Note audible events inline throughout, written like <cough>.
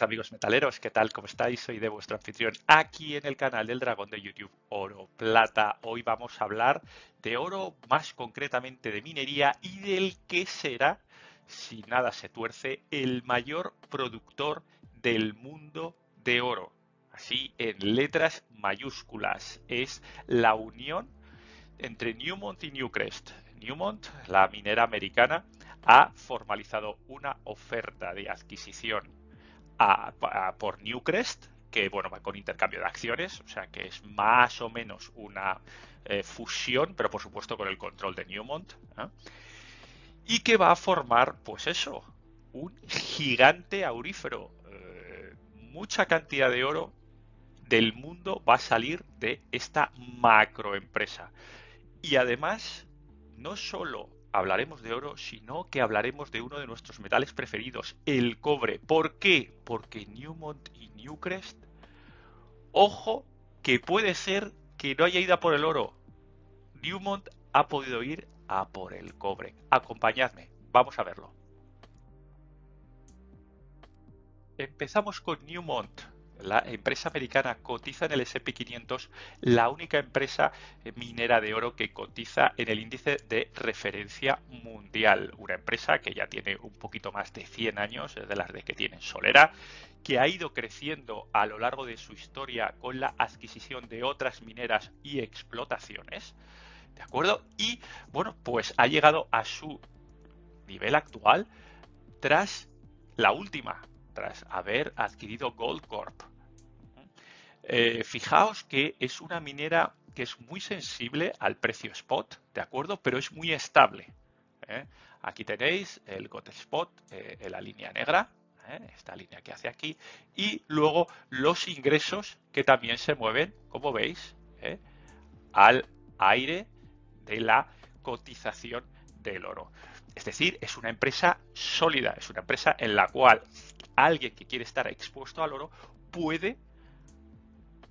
amigos metaleros, ¿qué tal? ¿Cómo estáis? Soy de vuestro anfitrión aquí en el canal del dragón de YouTube Oro Plata. Hoy vamos a hablar de oro, más concretamente de minería y del que será, si nada se tuerce, el mayor productor del mundo de oro. Así en letras mayúsculas. Es la unión entre Newmont y Newcrest. Newmont, la minera americana, ha formalizado una oferta de adquisición por Newcrest, que bueno, va con intercambio de acciones, o sea que es más o menos una eh, fusión, pero por supuesto con el control de Newmont. Y que va a formar, pues eso, un gigante aurífero. Eh, mucha cantidad de oro del mundo va a salir de esta macroempresa. Y además, no solo hablaremos de oro, sino que hablaremos de uno de nuestros metales preferidos, el cobre. ¿Por qué? Porque Newmont y Newcrest, ojo, que puede ser que no haya ido por el oro. Newmont ha podido ir a por el cobre. Acompañadme, vamos a verlo. Empezamos con Newmont la empresa americana cotiza en el SP500, la única empresa eh, minera de oro que cotiza en el índice de referencia mundial. Una empresa que ya tiene un poquito más de 100 años, de las de que tiene Solera, que ha ido creciendo a lo largo de su historia con la adquisición de otras mineras y explotaciones. ¿De acuerdo? Y bueno, pues ha llegado a su nivel actual tras la última, tras haber adquirido Goldcorp. Eh, fijaos que es una minera que es muy sensible al precio spot, ¿de acuerdo? Pero es muy estable. ¿eh? Aquí tenéis el GOT Spot eh, en la línea negra, esta línea que hace aquí, y luego los ingresos que también se mueven, como veis, al aire de la cotización del oro. Es decir, es una empresa sólida, es una empresa en la cual alguien que quiere estar expuesto al oro puede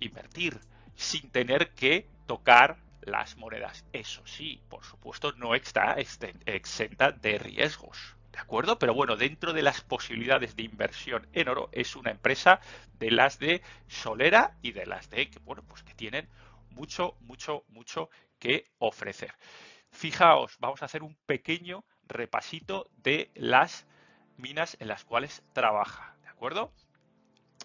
invertir sin tener que tocar las monedas. Eso sí, por supuesto, no está exenta de riesgos. ¿De acuerdo? Pero bueno, dentro de las posibilidades de inversión en oro, es una empresa de las de Solera y de las de que, bueno, pues que tienen mucho, mucho, mucho que ofrecer. Fijaos, vamos a hacer un pequeño repasito de las minas en las cuales trabaja. ¿De acuerdo?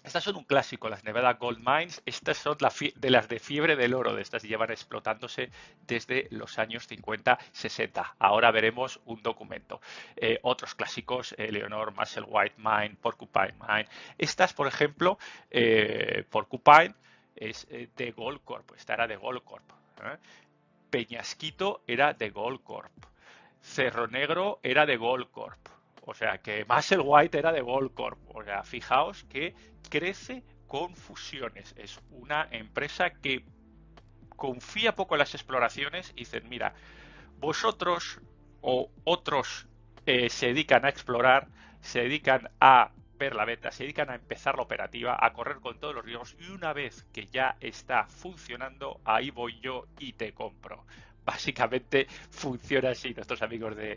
Estas son un clásico, las Nevada Gold Mines. Estas son de las de fiebre del oro, de estas llevan explotándose desde los años 50-60. Ahora veremos un documento. Eh, otros clásicos, eh, Leonor Marshall White Mine, Porcupine Mine. Estas, por ejemplo, eh, Porcupine es de Goldcorp, esta era de Goldcorp. Peñasquito era de Goldcorp. Cerro Negro era de Goldcorp. O sea que White era de Goldcorp. O sea, fijaos que crece con fusiones. Es una empresa que confía poco en las exploraciones y dicen, mira, vosotros o otros eh, se dedican a explorar, se dedican a ver la venta, se dedican a empezar la operativa, a correr con todos los riesgos y una vez que ya está funcionando, ahí voy yo y te compro. Básicamente funciona así nuestros amigos de,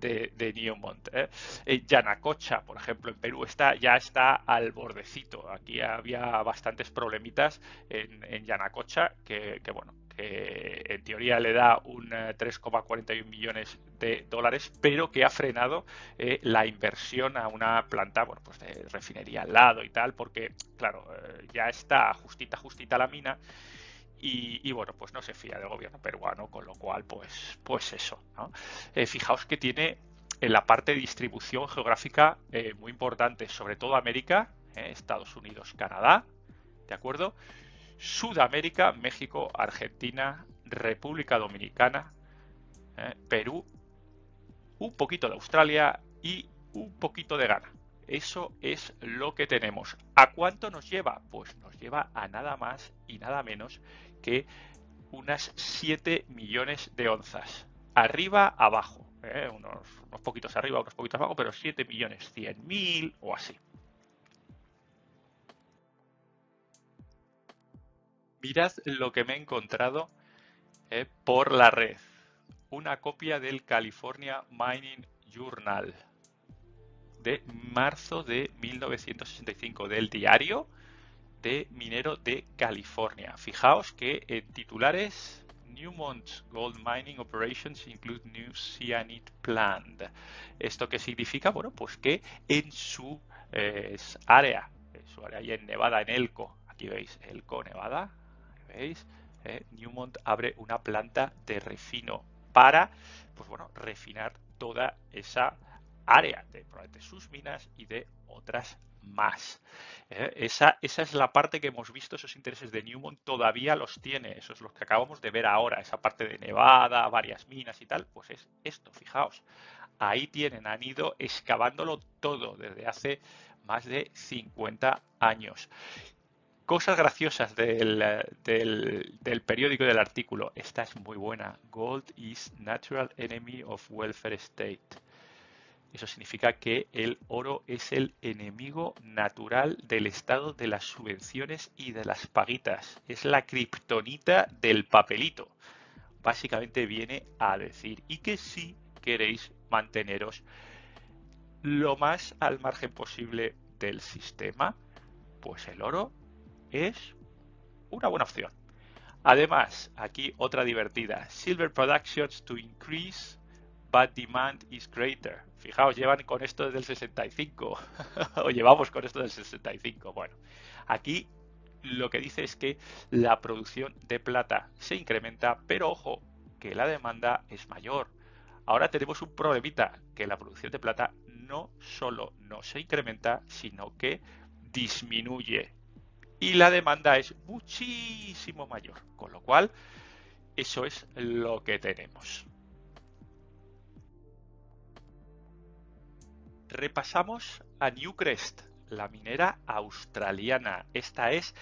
de, Newmont. ¿eh? Yanacocha, por ejemplo, en Perú está, ya está al bordecito. Aquí había bastantes problemitas en, en Yanacocha que, bueno, que en teoría le da un 3,41 eh, millones de dólares, pero que ha frenado eh, la inversión a una planta bueno, pues de refinería al lado y tal, porque, claro, eh, ya está justita, justita la mina y, bueno, pues no se fía del gobierno peruano, con lo cual, pues, pues eso. Eh, fijaos que tiene en la parte de distribución geográfica eh, muy importante, sobre todo América, eh, Estados Unidos, Canadá, ¿de acuerdo? Sudamérica, México, Argentina, República Dominicana, Perú, un poquito de Australia y un poquito de Ghana. Eso es lo que tenemos. ¿A cuánto nos lleva? Pues nos lleva a nada más y nada menos que unas 7 millones de onzas. Arriba, abajo. ¿eh? Unos, poquitos arriba, unos poquitos abajo, pero 7 millones 100 mil o así. Mirad lo que me he encontrado ¿eh? por la red. Una copia del California Mining Journal de marzo de 1965 del diario de minero de California. Fijaos que en titulares Newmont's gold mining operations include new cyanide plant. ¿Esto qué significa? Bueno, pues que en su eh, área, en su área ahí en Nevada, en Elko, aquí veis Elko, Nevada, veis, eh, Newmont abre una planta de refino para, pues bueno, refinar toda esa área de probablemente sus minas y de otras más. ¿eh? esa, esa, es la parte que hemos visto, esos intereses de Newmont todavía los tiene, eso es lo que acabamos de ver ahora, esa parte de Nevada, varias minas y tal, pues es esto, fijaos, ahí tienen, han ido excavándolo todo desde hace más de 50 años. Cosas graciosas del, del, del periódico del artículo. Esta es muy buena. Gold is natural enemy of welfare state. Eso significa que el oro es el enemigo natural del estado de las subvenciones y de las paguitas. Es la kriptonita del papelito. Básicamente viene a decir y que si queréis manteneros lo más al margen posible del sistema, pues el oro es una buena opción. Además, aquí otra divertida. Silver Productions to increase but demand is greater. Fijaos, llevan con esto desde el 65. <laughs> o llevamos con esto desde el 65. Bueno, aquí lo que dice es que la producción de plata se incrementa, pero ojo, que la demanda es mayor. Ahora tenemos un problemita, que la producción de plata no solo no se incrementa, sino que disminuye. Y la demanda es muchísimo mayor. Con lo cual, eso es lo que tenemos. Repasamos a Newcrest, la minera australiana. Esta es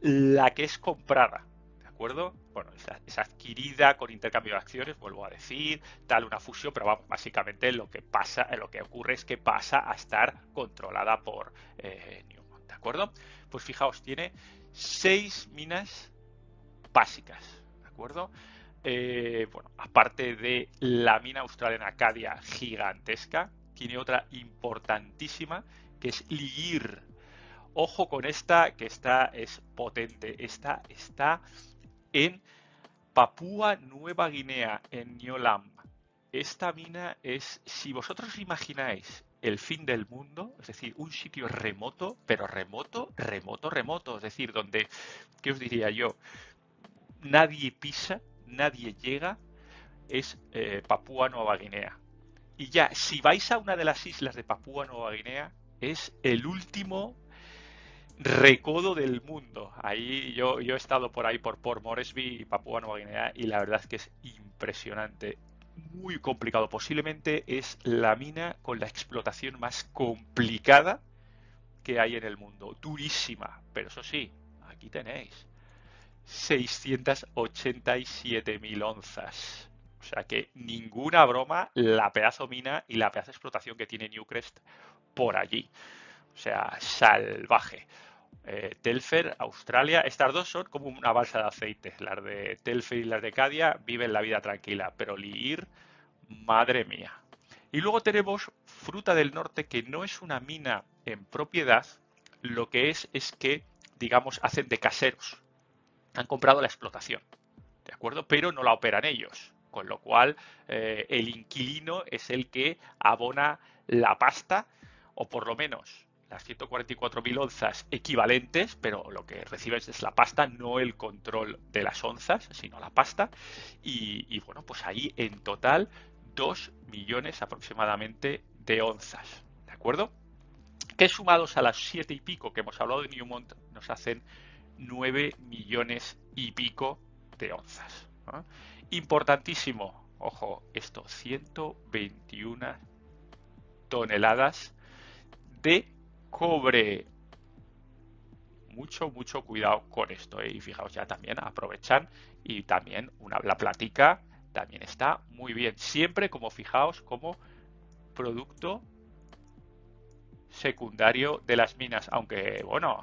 la que es comprada. ¿De acuerdo? Bueno, es, adquirida con intercambio de acciones, vuelvo a decir, tal una fusión, pero vamos, básicamente lo que pasa, lo que ocurre es que pasa a estar controlada por eh, Newmont, ¿de acuerdo? Pues fijaos, tiene seis minas básicas, ¿de acuerdo? Eh, bueno, aparte de la mina australiana Acadia gigantesca, tiene otra importantísima que es Ligir. Ojo con esta, que esta es potente. Esta está en Papúa Nueva Guinea, en Niolam. Esta mina es, si vosotros imagináis el fin del mundo, es decir, un sitio remoto, pero remoto, remoto, remoto, es decir, donde, ¿qué os diría yo? Nadie pisa, nadie llega, es eh, Papúa Nueva Guinea. Y ya, si vais a una de las islas de Papúa Nueva Guinea, es el último recodo del mundo. Ahí yo, yo he estado por ahí por Port Moresby y Papúa Nueva Guinea y la verdad es que es impresionante. Muy complicado. Posiblemente es la mina con la explotación más complicada que hay en el mundo. Durísima. Pero eso sí, aquí tenéis. 687.000 onzas. O sea que ninguna broma la pedazo mina y la pedazo explotación que tiene Newcrest por allí. O sea, salvaje. Eh, Telfer, Australia, estas dos son como una balsa de aceite. Las de Telfer y las de Cadia viven la vida tranquila, pero Liir, madre mía. Y luego tenemos Fruta del Norte, que no es una mina en propiedad, lo que es es que, digamos, hacen de caseros. Han comprado la explotación, ¿de acuerdo? Pero no la operan ellos con lo cual eh, el inquilino es el que abona la pasta, o por lo menos las 144.000 onzas equivalentes, pero lo que recibes es la pasta, no el control de las onzas, sino la pasta. Y, bueno, pues ahí en total 2 millones aproximadamente de onzas. ¿De acuerdo? Que sumados a las 7 y pico que hemos hablado de Newmont, nos hacen 9 millones y pico de onzas. Importantísimo, ojo, esto, 121 toneladas de cobre. Mucho, mucho cuidado con esto. ¿eh? Y fijaos, ya también aprovechan y también una, la platica también está muy bien. Siempre, como fijaos, como producto secundario de las minas. Aunque, bueno,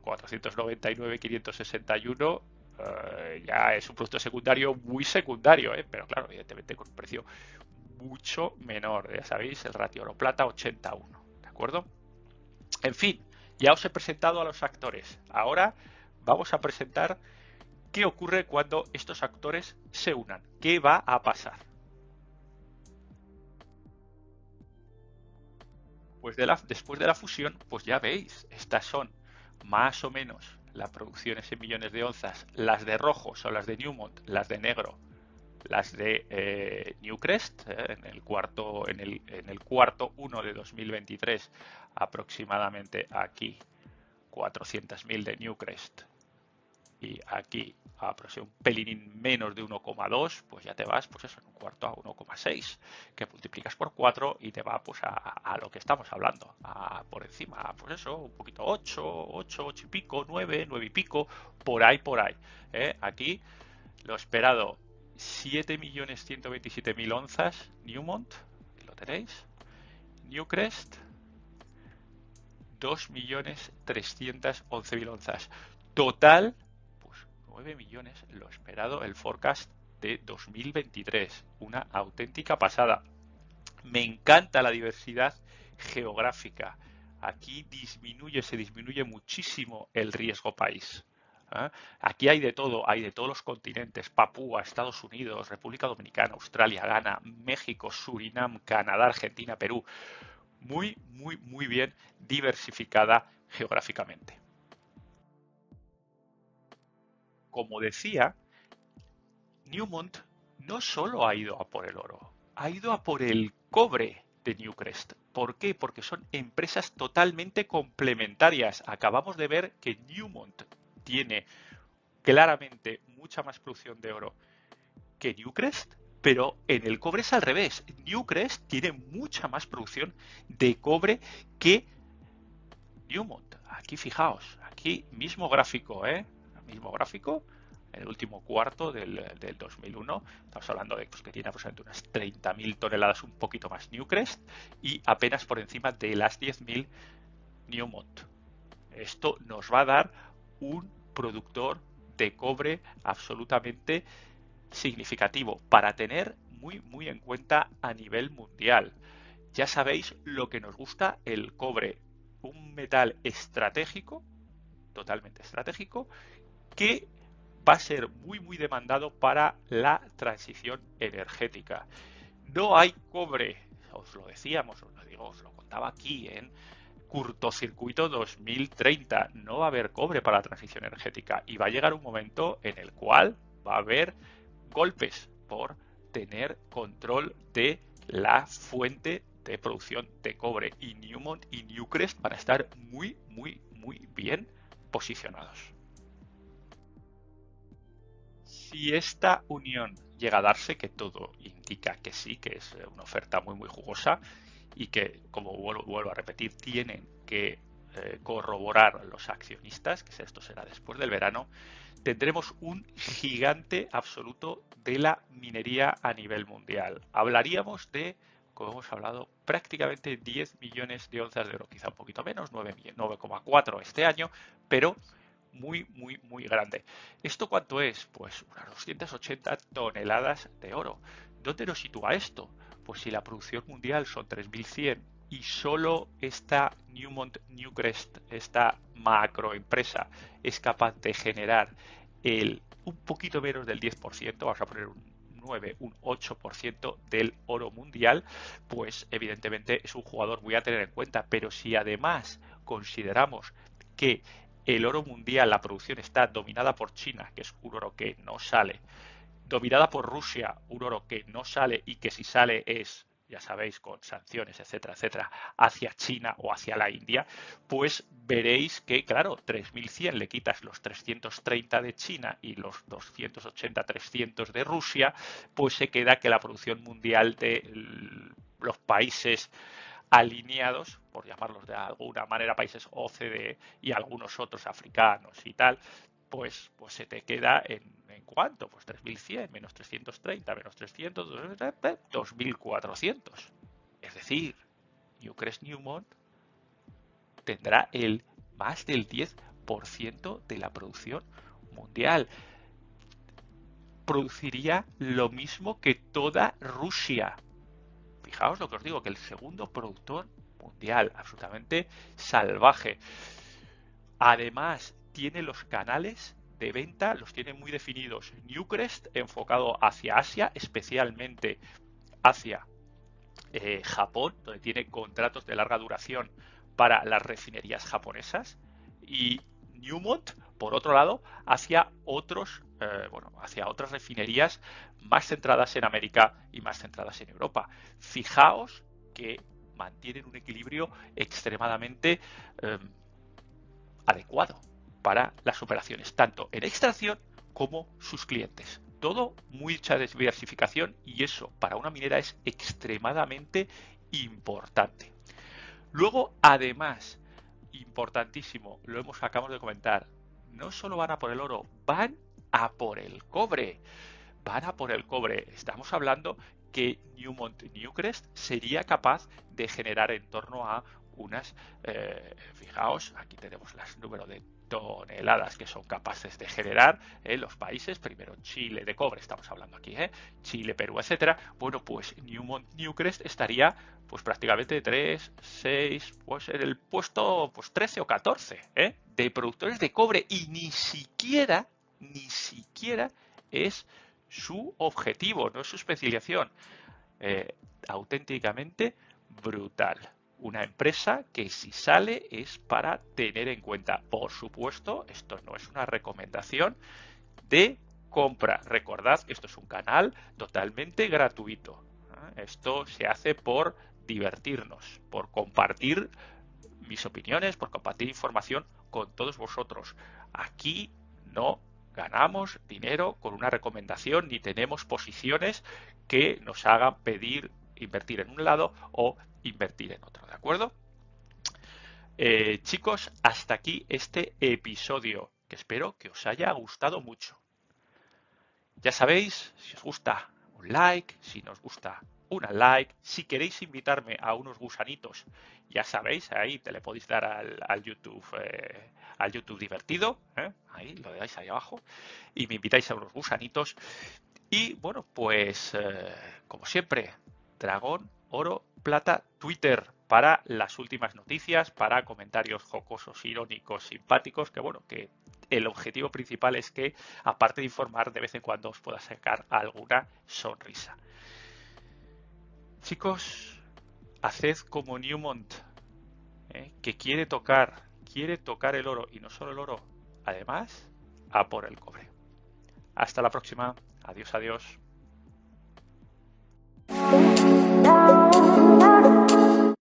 499, 561 eh, ya es un producto secundario muy secundario, ¿eh? pero claro, evidentemente con un precio mucho menor. Ya sabéis, el ratio oro plata 81. acuerdo? En fin, ya os he presentado a los actores. Ahora vamos a presentar qué ocurre cuando estos actores se unan. ¿Qué va a pasar? Pues después de la fusión, pues ya veis, estas son más o menos las producciones en millones de onzas. Las de rojo son las de Newmont, las de negro las de eh, Newcrest eh, en el cuarto en el, en el cuarto 1 de 2023 aproximadamente aquí 400.000 de Newcrest y aquí aproximadamente un pelín menos de 1,2 pues ya te vas pues eso en un cuarto a 1,6 que multiplicas por 4 y te va pues a, a lo que estamos hablando a, por encima pues eso un poquito 8 8 8 y pico 9 9 y pico por ahí por ahí ¿eh? aquí lo esperado 7.127.000 onzas Newmont, lo tenéis. Newcrest, 2.311.000 onzas. Total, 9 millones, lo esperado, el forecast de 2023. Una auténtica pasada. Me encanta la diversidad geográfica. Aquí disminuye, se disminuye muchísimo el riesgo país. ¿eh? Aquí hay de todo, hay de todos los continentes, Papúa, Estados Unidos, República Dominicana, Australia, Ghana, México, Surinam, Canadá, Argentina, Perú. Muy, muy, muy bien diversificada geográficamente. Como decía, Newmont no solo ha ido a por el oro, ha ido a por el cobre de Newcrest. ¿Por qué? Porque son empresas totalmente complementarias. Acabamos de ver que Newmont tiene claramente mucha más producción de oro que Newcrest, pero en el cobre es al revés. Newcrest tiene mucha más producción de cobre que Newmont. Aquí fijaos, aquí mismo gráfico, ¿eh? Mismo gráfico, en el último cuarto del, 2001. Estamos hablando de pues, que tiene aproximadamente unas 30.000 toneladas, un poquito más Newcrest, y apenas por encima de las 10.000 Newmont. Esto nos va a dar un productor de cobre absolutamente significativo para tener muy muy en cuenta a nivel mundial. Ya sabéis lo que nos gusta el cobre, un metal estratégico, totalmente estratégico, que va a ser muy muy demandado para la transición energética. No hay cobre, os lo decíamos, os lo digo, os lo contaba aquí en curtocircuito 2030. No va a haber cobre para la transición energética y va a llegar un momento en el cual va a haber golpes por tener control de la fuente de producción de cobre y Newmont y Newcrest van a estar muy muy muy bien posicionados. Si esta unión llega a darse, que todo indica que sí, que es una oferta muy muy jugosa, y que, como vuelvo, a repetir, tienen que eh, corroborar los accionistas, que esto será después del verano, tendremos un gigante absoluto de la minería a nivel mundial. Hablaríamos de, como hemos hablado, prácticamente 10 millones de onzas de oro, quizá un poquito menos, 9,4 este año, pero muy, muy, muy grande. ¿Esto cuánto es? Pues unas 280 toneladas de oro. ¿Dónde nos sitúa esto? Pues si la producción mundial son 3.100 y solo esta Newmont Newcrest, esta macroempresa, es capaz de generar el un poquito menos del 10%, vamos a poner un 9, un 8% del oro mundial, pues evidentemente es un jugador muy a tener en cuenta. Pero si además consideramos que el oro mundial, la producción está dominada por China, que es un oro que no sale, dominada por Rusia, un oro que no sale y que si sale es, ya sabéis, con sanciones, etcétera, etcétera, hacia China o hacia la India, pues veréis que, claro, 3.100 le quitas los 330 de China y los 280, 300 de Rusia, pues se queda que la producción mundial de los países alineados, por llamarlos de alguna manera, países OCDE y algunos otros africanos y tal, pues, pues se te queda en, ¿en cuánto? Pues 3100 menos 330 menos 300, 2400. Es decir, Newcrest Newmont tendrá el más del 10% de la producción mundial. Produciría lo mismo que toda Rusia. Fijaos lo que os digo, que el segundo productor mundial, absolutamente salvaje. Además, tiene los canales de venta, los tiene muy definidos. Newcrest enfocado hacia Asia, especialmente hacia eh, Japón, donde tiene contratos de larga duración para las refinerías japonesas. Y Newmont, por otro lado, hacia otros, eh, bueno, hacia otras refinerías más centradas en América y más centradas en Europa. Fijaos que mantienen un equilibrio extremadamente em, adecuado para las operaciones, tanto en extracción como sus clientes. Todo mucha diversificación y eso para una minera es extremadamente importante. Luego, además, importantísimo, lo hemos acabamos de comentar, no solo van a por el oro, van a por el cobre. Van a por el cobre. Estamos hablando que Newmont Newcrest sería capaz de generar en torno a unas, eh, fijaos, aquí tenemos las número de toneladas que son capaces de generar en eh, los países, primero Chile de cobre, estamos hablando aquí, ¿eh? Chile, Perú, etcétera. Bueno, pues Newmont Newcrest estaría pues prácticamente 3, 6, pues en el puesto pues 13 o 14 ¿eh? de productores de cobre y ni siquiera, ni siquiera es su objetivo, no es su especialización. Eh, auténticamente brutal una empresa que si sale es para tener en cuenta. Por supuesto, esto no es una recomendación de compra. Recordad que esto es un canal totalmente gratuito. Esto se hace por divertirnos, por compartir mis opiniones, por compartir información con todos vosotros. Aquí no ganamos dinero con una recomendación ni tenemos posiciones que nos hagan pedir invertir en un lado o invertir en otro, ¿de acuerdo? Eh, chicos, hasta aquí este episodio, que espero que os haya gustado mucho. Ya sabéis, si os gusta un like, si nos gusta una like, si queréis invitarme a unos gusanitos, ya sabéis, ahí te le podéis dar al, YouTube, eh, al YouTube divertido, ¿eh? ahí lo dejáis ahí abajo, y me invitáis a unos gusanitos. Y bueno, pues como siempre, dragón, oro, plata, Twitter para las últimas noticias, para comentarios jocosos, irónicos, simpáticos, que bueno, que el objetivo principal es que, aparte de informar, de vez en cuando os pueda sacar alguna sonrisa. Chicos, haced como Newmont, ¿eh? que quiere tocar, quiere tocar el oro, y no solo el oro, además, a por el cobre. Hasta la próxima. Adiós, adiós.